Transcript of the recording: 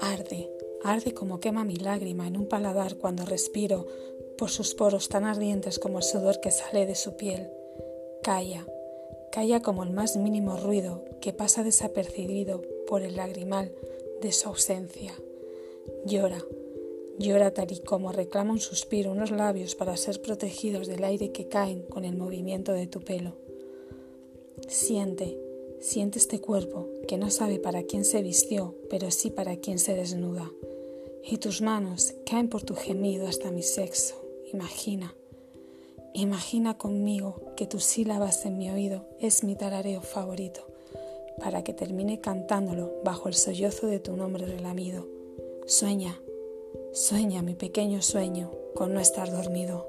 Arde, arde como quema mi lágrima en un paladar cuando respiro por sus poros tan ardientes como el sudor que sale de su piel. Calla, calla como el más mínimo ruido que pasa desapercibido por el lagrimal de su ausencia. Llora, llora tal y como reclama un suspiro unos labios para ser protegidos del aire que caen con el movimiento de tu pelo. Siente, siente este cuerpo que no sabe para quién se vistió, pero sí para quién se desnuda. Y tus manos caen por tu gemido hasta mi sexo. Imagina, imagina conmigo que tus sílabas en mi oído es mi tarareo favorito, para que termine cantándolo bajo el sollozo de tu nombre relamido. Sueña, sueña mi pequeño sueño con no estar dormido.